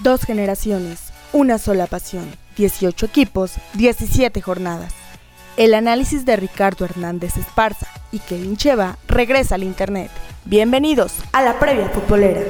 Dos generaciones, una sola pasión, 18 equipos, 17 jornadas. El análisis de Ricardo Hernández Esparza y Kevin Cheva regresa al Internet. Bienvenidos a la previa futbolera.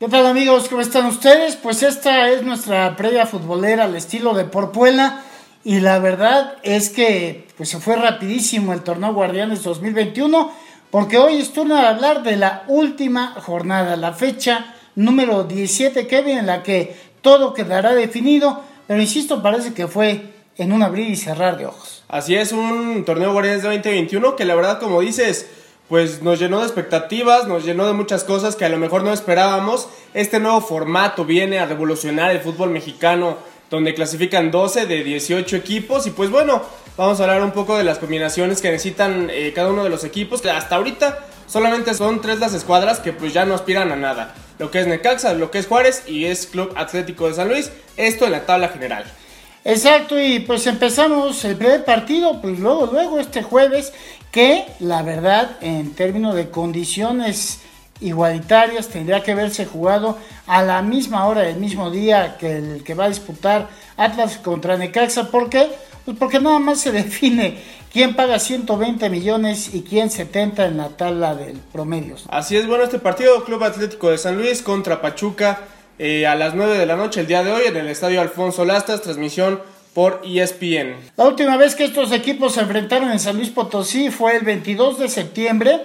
¿Qué tal amigos? ¿Cómo están ustedes? Pues esta es nuestra previa futbolera al estilo de Porpuela y la verdad es que pues se fue rapidísimo el torneo Guardianes 2021 porque hoy es turno de hablar de la última jornada, la fecha número 17, Kevin, en la que todo quedará definido, pero insisto, parece que fue en un abrir y cerrar de ojos. Así es, un torneo Guardianes de 2021 que la verdad, como dices, pues nos llenó de expectativas, nos llenó de muchas cosas que a lo mejor no esperábamos. Este nuevo formato viene a revolucionar el fútbol mexicano, donde clasifican 12 de 18 equipos y pues bueno, Vamos a hablar un poco de las combinaciones que necesitan eh, cada uno de los equipos, que hasta ahorita solamente son tres las escuadras que pues ya no aspiran a nada. Lo que es Necaxa, lo que es Juárez y es Club Atlético de San Luis. Esto en la tabla general. Exacto, y pues empezamos el primer partido, pues luego, luego este jueves, que la verdad en términos de condiciones igualitarias tendría que haberse jugado a la misma hora, el mismo día que el que va a disputar Atlas contra Necaxa, porque pues porque nada más se define quién paga 120 millones y quién 70 en la tabla del promedio. Así es, bueno, este partido Club Atlético de San Luis contra Pachuca eh, a las 9 de la noche el día de hoy en el Estadio Alfonso Lastas, transmisión por ESPN. La última vez que estos equipos se enfrentaron en San Luis Potosí fue el 22 de septiembre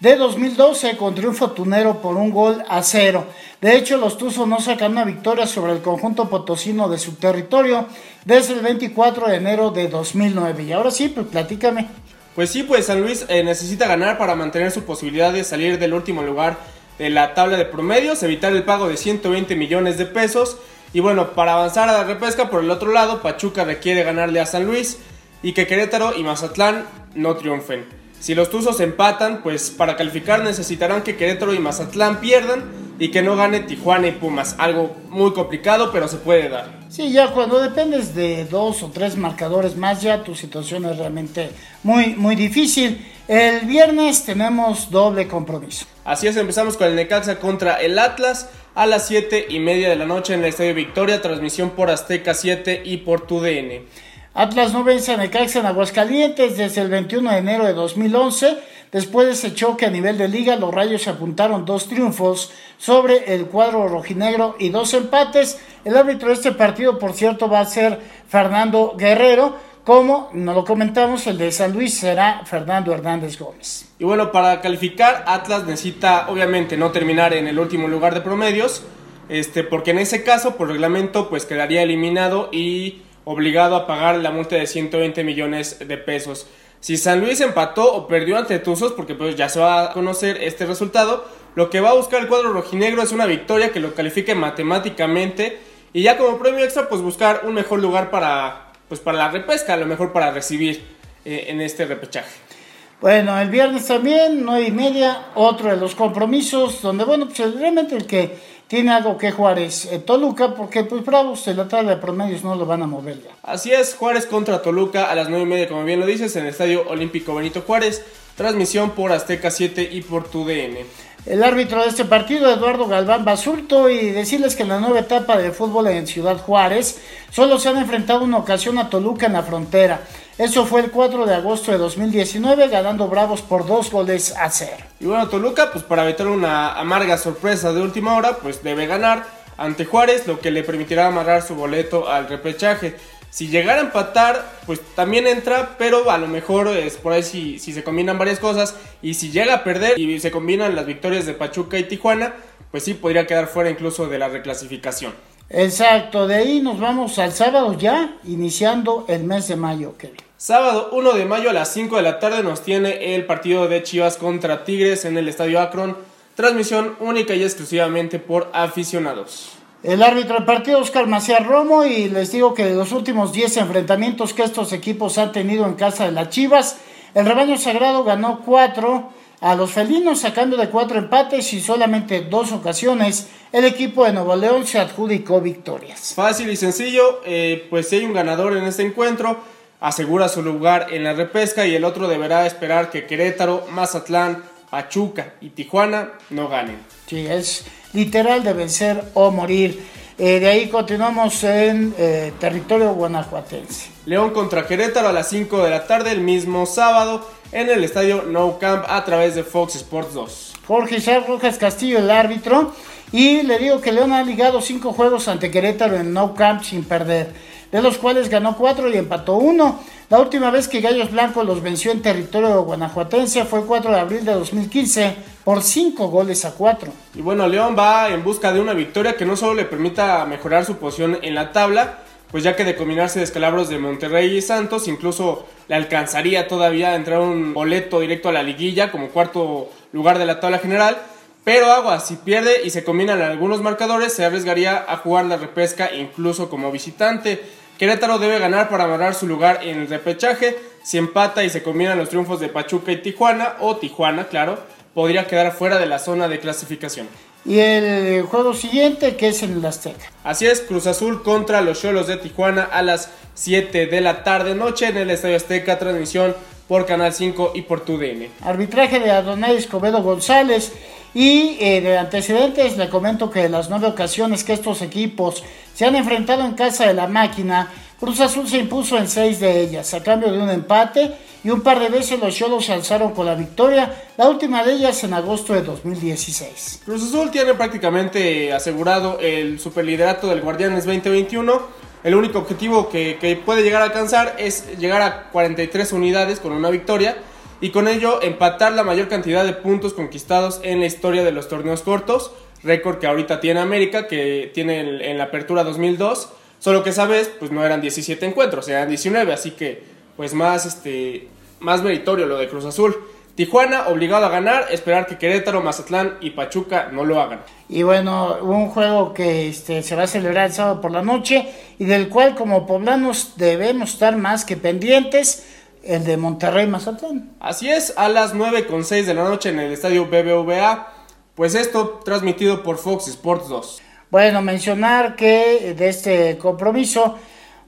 de 2012 con triunfo tunero por un gol a cero. De hecho, los Tuzos no sacan una victoria sobre el conjunto potosino de su territorio desde el 24 de enero de 2009. Y ahora sí, pues platícame. Pues sí, pues San Luis eh, necesita ganar para mantener su posibilidad de salir del último lugar de la tabla de promedios, evitar el pago de 120 millones de pesos. Y bueno, para avanzar a la repesca, por el otro lado, Pachuca requiere ganarle a San Luis y que Querétaro y Mazatlán no triunfen. Si los Tuzos empatan, pues para calificar necesitarán que Querétaro y Mazatlán pierdan y que no gane Tijuana y Pumas. Algo muy complicado, pero se puede dar. Sí, ya cuando dependes de dos o tres marcadores más, ya tu situación es realmente muy, muy difícil. El viernes tenemos doble compromiso. Así es, empezamos con el Necaxa contra el Atlas a las 7 y media de la noche en el Estadio Victoria, transmisión por Azteca 7 y por TUDN. Atlas no vence a Necaxa en Aguascalientes desde el 21 de enero de 2011. Después de ese choque a nivel de liga, los Rayos se apuntaron dos triunfos sobre el cuadro rojinegro y dos empates. El árbitro de este partido, por cierto, va a ser Fernando Guerrero. Como nos lo comentamos, el de San Luis será Fernando Hernández Gómez. Y bueno, para calificar, Atlas necesita obviamente no terminar en el último lugar de promedios, este, porque en ese caso, por reglamento, pues quedaría eliminado y obligado a pagar la multa de 120 millones de pesos. Si San Luis empató o perdió ante Tuzos, porque pues ya se va a conocer este resultado, lo que va a buscar el cuadro rojinegro es una victoria que lo califique matemáticamente y ya como premio extra pues buscar un mejor lugar para, pues, para la repesca, a lo mejor para recibir eh, en este repechaje. Bueno, el viernes también, nueve y media, otro de los compromisos, donde bueno, pues realmente el que tiene algo que Juárez eh, Toluca, porque pues Bravos en la tabla de promedios no lo van a mover ya. Así es, Juárez contra Toluca a las 9 y media, como bien lo dices, en el Estadio Olímpico Benito Juárez. Transmisión por Azteca 7 y por TUDN. El árbitro de este partido, Eduardo Galván Basulto, y decirles que en la nueva etapa de fútbol en Ciudad Juárez solo se han enfrentado una ocasión a Toluca en la frontera. Eso fue el 4 de agosto de 2019, ganando Bravos por dos goles a cero. Y bueno, Toluca, pues para evitar una amarga sorpresa de última hora, pues debe ganar ante Juárez, lo que le permitirá amarrar su boleto al repechaje. Si llegara a empatar, pues también entra, pero a lo mejor es por ahí si, si se combinan varias cosas. Y si llega a perder y se combinan las victorias de Pachuca y Tijuana, pues sí podría quedar fuera incluso de la reclasificación. Exacto, de ahí nos vamos al sábado ya, iniciando el mes de mayo, Kevin. Sábado 1 de mayo a las 5 de la tarde nos tiene el partido de Chivas contra Tigres en el Estadio Akron. Transmisión única y exclusivamente por aficionados. El árbitro del partido, Oscar Maciel Romo, y les digo que de los últimos 10 enfrentamientos que estos equipos han tenido en casa de las Chivas, el rebaño sagrado ganó 4 a los felinos, sacando de 4 empates y solamente dos ocasiones, el equipo de Nuevo León se adjudicó victorias. Fácil y sencillo, eh, pues si hay un ganador en este encuentro, asegura su lugar en la repesca y el otro deberá esperar que Querétaro, Mazatlán, Pachuca y Tijuana no ganen. Sí, es literal de vencer o morir. Eh, de ahí continuamos en eh, territorio guanajuatense. León contra Querétaro a las 5 de la tarde el mismo sábado en el estadio No Camp a través de Fox Sports 2. Jorge Isaac Rojas Castillo, el árbitro. Y le digo que León ha ligado 5 juegos ante Querétaro en No Camp sin perder, de los cuales ganó 4 y empató 1. La última vez que Gallos Blancos los venció en territorio guanajuatense fue el 4 de abril de 2015 por 5 goles a 4. Y bueno, León va en busca de una victoria que no solo le permita mejorar su posición en la tabla, pues ya que de combinarse descalabros de Monterrey y Santos, incluso le alcanzaría todavía a entrar un boleto directo a la liguilla como cuarto lugar de la tabla general. Pero agua, si pierde y se combinan algunos marcadores, se arriesgaría a jugar la repesca incluso como visitante. Querétaro debe ganar para amarrar su lugar en el repechaje. Si empata y se combinan los triunfos de Pachuca y Tijuana, o Tijuana, claro, podría quedar fuera de la zona de clasificación. Y el juego siguiente, que es en el Azteca. Así es, Cruz Azul contra los Cholos de Tijuana a las 7 de la tarde noche en el Estadio Azteca, transmisión por Canal 5 y por TUDN. Arbitraje de Adonai Escobedo González. Y eh, de antecedentes le comento que las nueve ocasiones que estos equipos se han enfrentado en casa de la máquina, Cruz Azul se impuso en seis de ellas, a cambio de un empate, y un par de veces los Cholos se alzaron con la victoria, la última de ellas en agosto de 2016. Cruz Azul tiene prácticamente asegurado el superliderato del Guardianes 2021. El único objetivo que, que puede llegar a alcanzar es llegar a 43 unidades con una victoria y con ello empatar la mayor cantidad de puntos conquistados en la historia de los torneos cortos, récord que ahorita tiene América, que tiene en la apertura 2002, solo que esa vez pues no eran 17 encuentros, eran 19, así que pues más, este, más meritorio lo de Cruz Azul. Tijuana obligado a ganar, esperar que Querétaro, Mazatlán y Pachuca no lo hagan. Y bueno, un juego que este, se va a celebrar el sábado por la noche y del cual como poblanos debemos estar más que pendientes el de Monterrey Mazatlán. Así es, a las 9.6 de la noche en el estadio BBVA. Pues esto transmitido por Fox Sports 2. Bueno, mencionar que de este compromiso,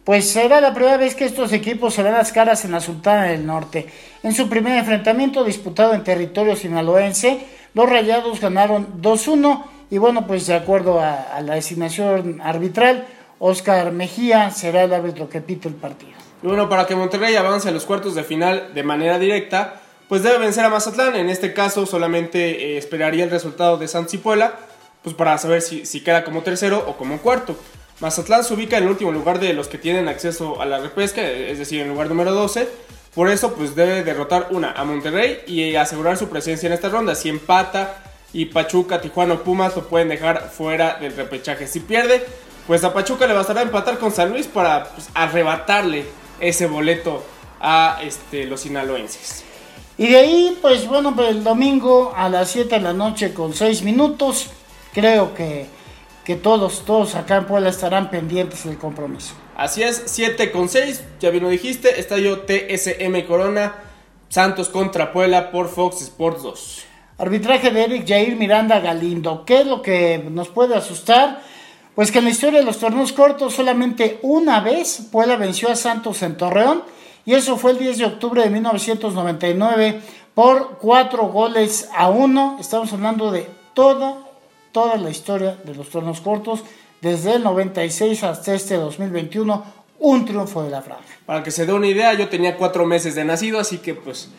pues será la primera vez que estos equipos se dan las caras en la Sultana del Norte. En su primer enfrentamiento disputado en territorio sinaloense, los Rayados ganaron 2-1 y bueno, pues de acuerdo a, a la designación arbitral, Oscar Mejía será el árbitro que pita el partido. Y bueno, para que Monterrey avance a los cuartos de final de manera directa, pues debe vencer a Mazatlán. En este caso solamente eh, esperaría el resultado de Santos y Puebla, pues para saber si, si queda como tercero o como cuarto. Mazatlán se ubica en el último lugar de los que tienen acceso a la repesca, es decir, en el lugar número 12. Por eso, pues debe derrotar una a Monterrey y asegurar su presencia en esta ronda. Si empata y Pachuca, Tijuana o Pumas lo pueden dejar fuera del repechaje. Si pierde, pues a Pachuca le bastará empatar con San Luis para pues, arrebatarle ese boleto a este, los sinaloenses. Y de ahí, pues bueno, pues el domingo a las 7 de la noche con 6 minutos, creo que, que todos, todos acá en Puebla estarán pendientes del compromiso. Así es, 7 con 6, ya bien lo dijiste, estadio TSM Corona, Santos contra Puebla por Fox Sports 2. Arbitraje de Eric Jair Miranda Galindo. ¿Qué es lo que nos puede asustar? Pues que en la historia de los torneos cortos solamente una vez Puebla venció a Santos en Torreón y eso fue el 10 de octubre de 1999 por cuatro goles a uno. Estamos hablando de toda, toda la historia de los torneos cortos desde el 96 hasta este 2021, un triunfo de la franja. Para que se dé una idea, yo tenía cuatro meses de nacido, así que pues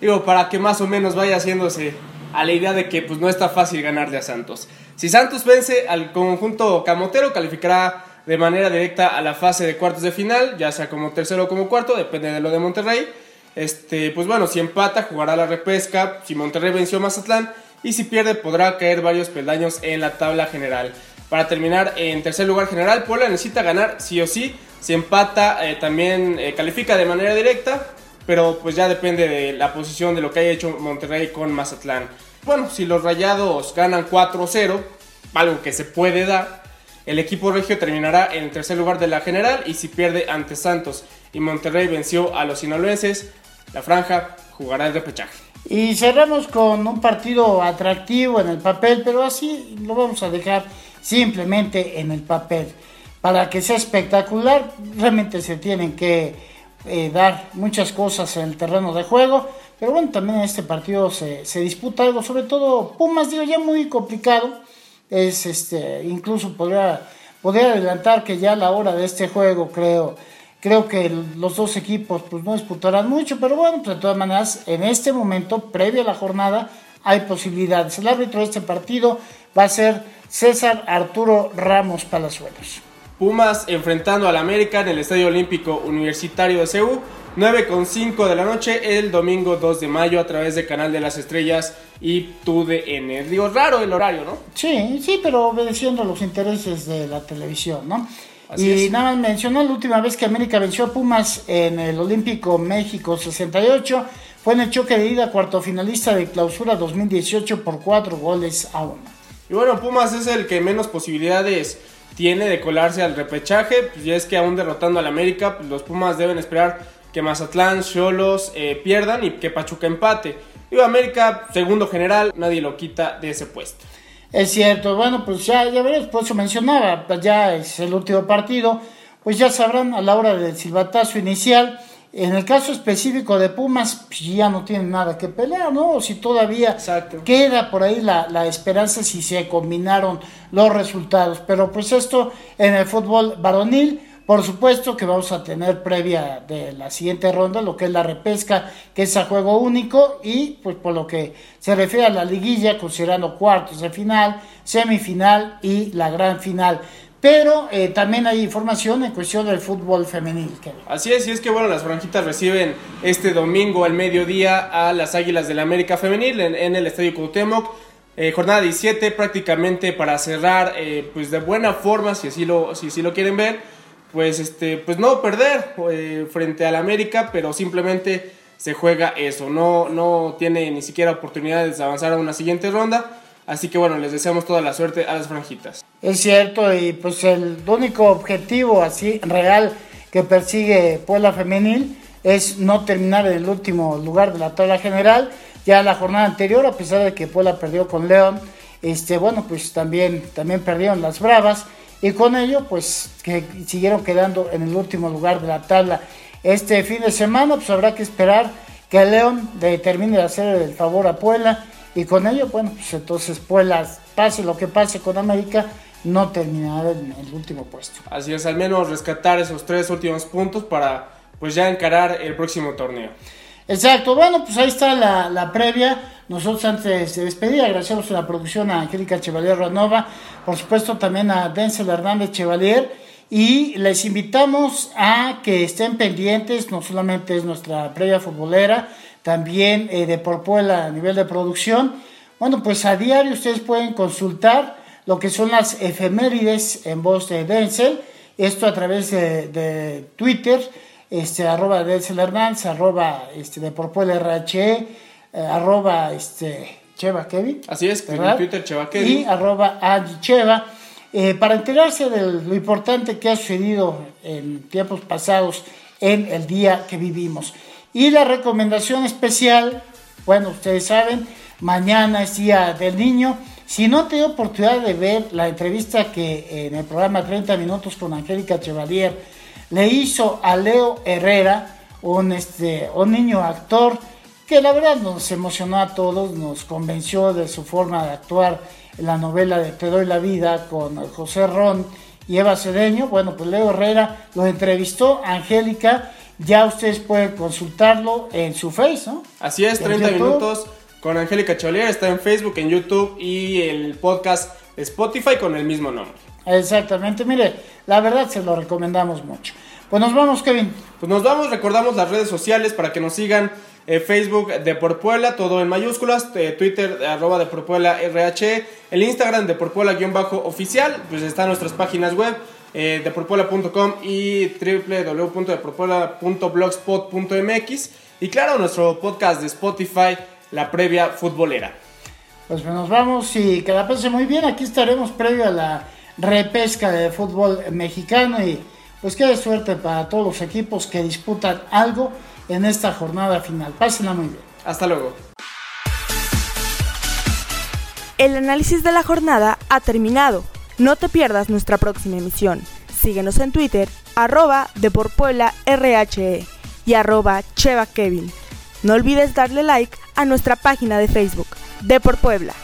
digo, para que más o menos vaya haciéndose a la idea de que pues no está fácil ganarle a Santos. Si Santos vence al conjunto camotero, calificará de manera directa a la fase de cuartos de final, ya sea como tercero o como cuarto, depende de lo de Monterrey. Este, pues bueno, si empata, jugará la repesca, si Monterrey venció a Mazatlán, y si pierde, podrá caer varios peldaños en la tabla general. Para terminar en tercer lugar general, Puebla necesita ganar sí o sí. Si empata, eh, también eh, califica de manera directa, pero pues ya depende de la posición de lo que haya hecho Monterrey con Mazatlán. Bueno, si los Rayados ganan 4-0, algo que se puede dar, el equipo regio terminará en el tercer lugar de la general y si pierde ante Santos y Monterrey venció a los sinaloenses, la franja jugará el repechaje. Y cerramos con un partido atractivo en el papel, pero así lo vamos a dejar simplemente en el papel. Para que sea espectacular, realmente se tienen que eh, dar muchas cosas en el terreno de juego, Pero bueno, también en este partido se, se disputa algo, sobre todo Pumas, digo, ya muy complicado. Es este, incluso podría, podría adelantar que ya a la hora de este juego, creo, creo que los dos equipos pues no disputarán mucho, pero bueno, pues de todas maneras, en este momento, previo a la jornada, hay posibilidades. El árbitro de este partido va a ser César Arturo Ramos Palazuelos. Pumas enfrentando al América en el Estadio Olímpico Universitario de Ceú. 9.5 de la noche el domingo 2 de mayo a través de Canal de las Estrellas y TUDN. Digo, raro el horario, ¿no? Sí, sí, pero obedeciendo los intereses de la televisión, ¿no? y nada más mencionó la última vez que América venció a Pumas en el Olímpico México 68 fue en el choque de ida cuarto finalista de clausura 2018 por cuatro goles a uno. Y bueno, Pumas es el que menos posibilidades tiene de colarse al repechaje, pues ya es que aún derrotando al América, pues los Pumas deben esperar que Mazatlán, Cholos eh, pierdan y que Pachuca empate. Y América, segundo general, nadie lo quita de ese puesto. Es cierto, bueno, pues ya, ya veremos, por eso mencionaba, ya es el último partido, pues ya sabrán a la hora del silbatazo inicial en el caso específico de Pumas, pues, ya no tienen nada que pelear, ¿no? O si todavía queda por ahí la, la, esperanza si se combinaron los resultados. Pero pues esto en el fútbol varonil, por supuesto que vamos a tener previa de la siguiente ronda, lo que es la repesca, que es a juego único, y pues por lo que se refiere a la liguilla, considerando cuartos de final, semifinal y la gran final pero eh, también hay información en cuestión del fútbol femenil. Así es, y es que bueno, las franjitas reciben este domingo al mediodía a las Águilas del la América Femenil en, el Estadio Cuauhtémoc. Eh, jornada 17 prácticamente para cerrar eh, pues de buena forma, si así lo, si, lo quieren ver, pues, este, pues no perder frente al América, pero simplemente se juega eso, no, no tiene ni siquiera oportunidades de avanzar a una siguiente ronda Así que bueno, les deseamos toda la suerte a las franjitas. Es cierto, y pues el único objetivo así real que persigue Puebla Femenil es no terminar en el último lugar de la tabla general. Ya la jornada anterior, a pesar de que Puebla perdió con León, este, bueno, pues también, también perdieron las Bravas y con ello, pues que siguieron quedando en el último lugar de la tabla. Este fin de semana, pues habrá que esperar que León termine de hacer el favor a Puebla y con ello, bueno, pues entonces Puebla, pase lo que pase con América, no terminará en el último puesto. Así es, al menos rescatar esos tres últimos puntos para pues ya encarar el próximo torneo. Exacto, bueno, pues ahí está la, previa. Nosotros antes de despedir agradecemos a la producción a Angélica Chevalier Ranova, por supuesto también a Denzel Hernández Chevalier y les invitamos a que estén pendientes, no solamente es nuestra previa futbolera, también eh, de por Puebla a nivel de producción. Bueno, pues a diario ustedes pueden consultar lo que son las efemérides en voz de Denzel, esto a través de, Twitter, este, arroba Denzel Hernández, arroba este, de por Puebla RHE, eh, arroba este, Cheva Kevin. Así es, en Twitter Cheva Kevin. Y arroba Angie Cheva. Eh, para enterarse de lo importante que ha sucedido en tiempos pasados en el día que vivimos. Y la recomendación especial, bueno, ustedes saben, mañana es Día del Niño. Si no te dio oportunidad de ver la entrevista que en el programa 30 Minutos con Angélica Chevalier le hizo a Leo Herrera, un, este, un niño actor que la verdad nos emocionó a todos, nos convenció de su forma de actuar en la novela de Te doy la vida con José Ron y Eva Cedeño. Bueno, pues Leo Herrera lo entrevistó, Angélica, ya ustedes pueden consultarlo en su Face, ¿no? Así es, 30 minutos con Angélica Cholier, está en Facebook, en YouTube y el podcast Spotify con el mismo nombre. Exactamente, mire, la verdad se lo recomendamos mucho. Pues nos vamos, Kevin. Pues nos vamos, recordamos las redes sociales para que nos sigan. Eh, Facebook de Por Puebla, todo en mayúsculas, eh, Twitter arroba de Por Puebla RH, el Instagram de Por Puebla guion bajo oficial, pues están nuestras páginas web, eh, deporpuela.com y www.deporpuela.blogspot.mx y claro, nuestro podcast de Spotify, La Previa Futbolera. Pues nos vamos y que la pase muy bien. Aquí estaremos previo a la repesca de fútbol mexicano y pues qué suerte para todos los equipos que disputan algo en esta jornada final. Pásenla muy bien. Hasta luego. El análisis de la jornada ha terminado. No te pierdas nuestra próxima emisión. Síguenos en Twitter, arroba de por Puebla RHE y arroba Cheva Kevin. No olvides darle like a nuestra página de Facebook, De por Puebla.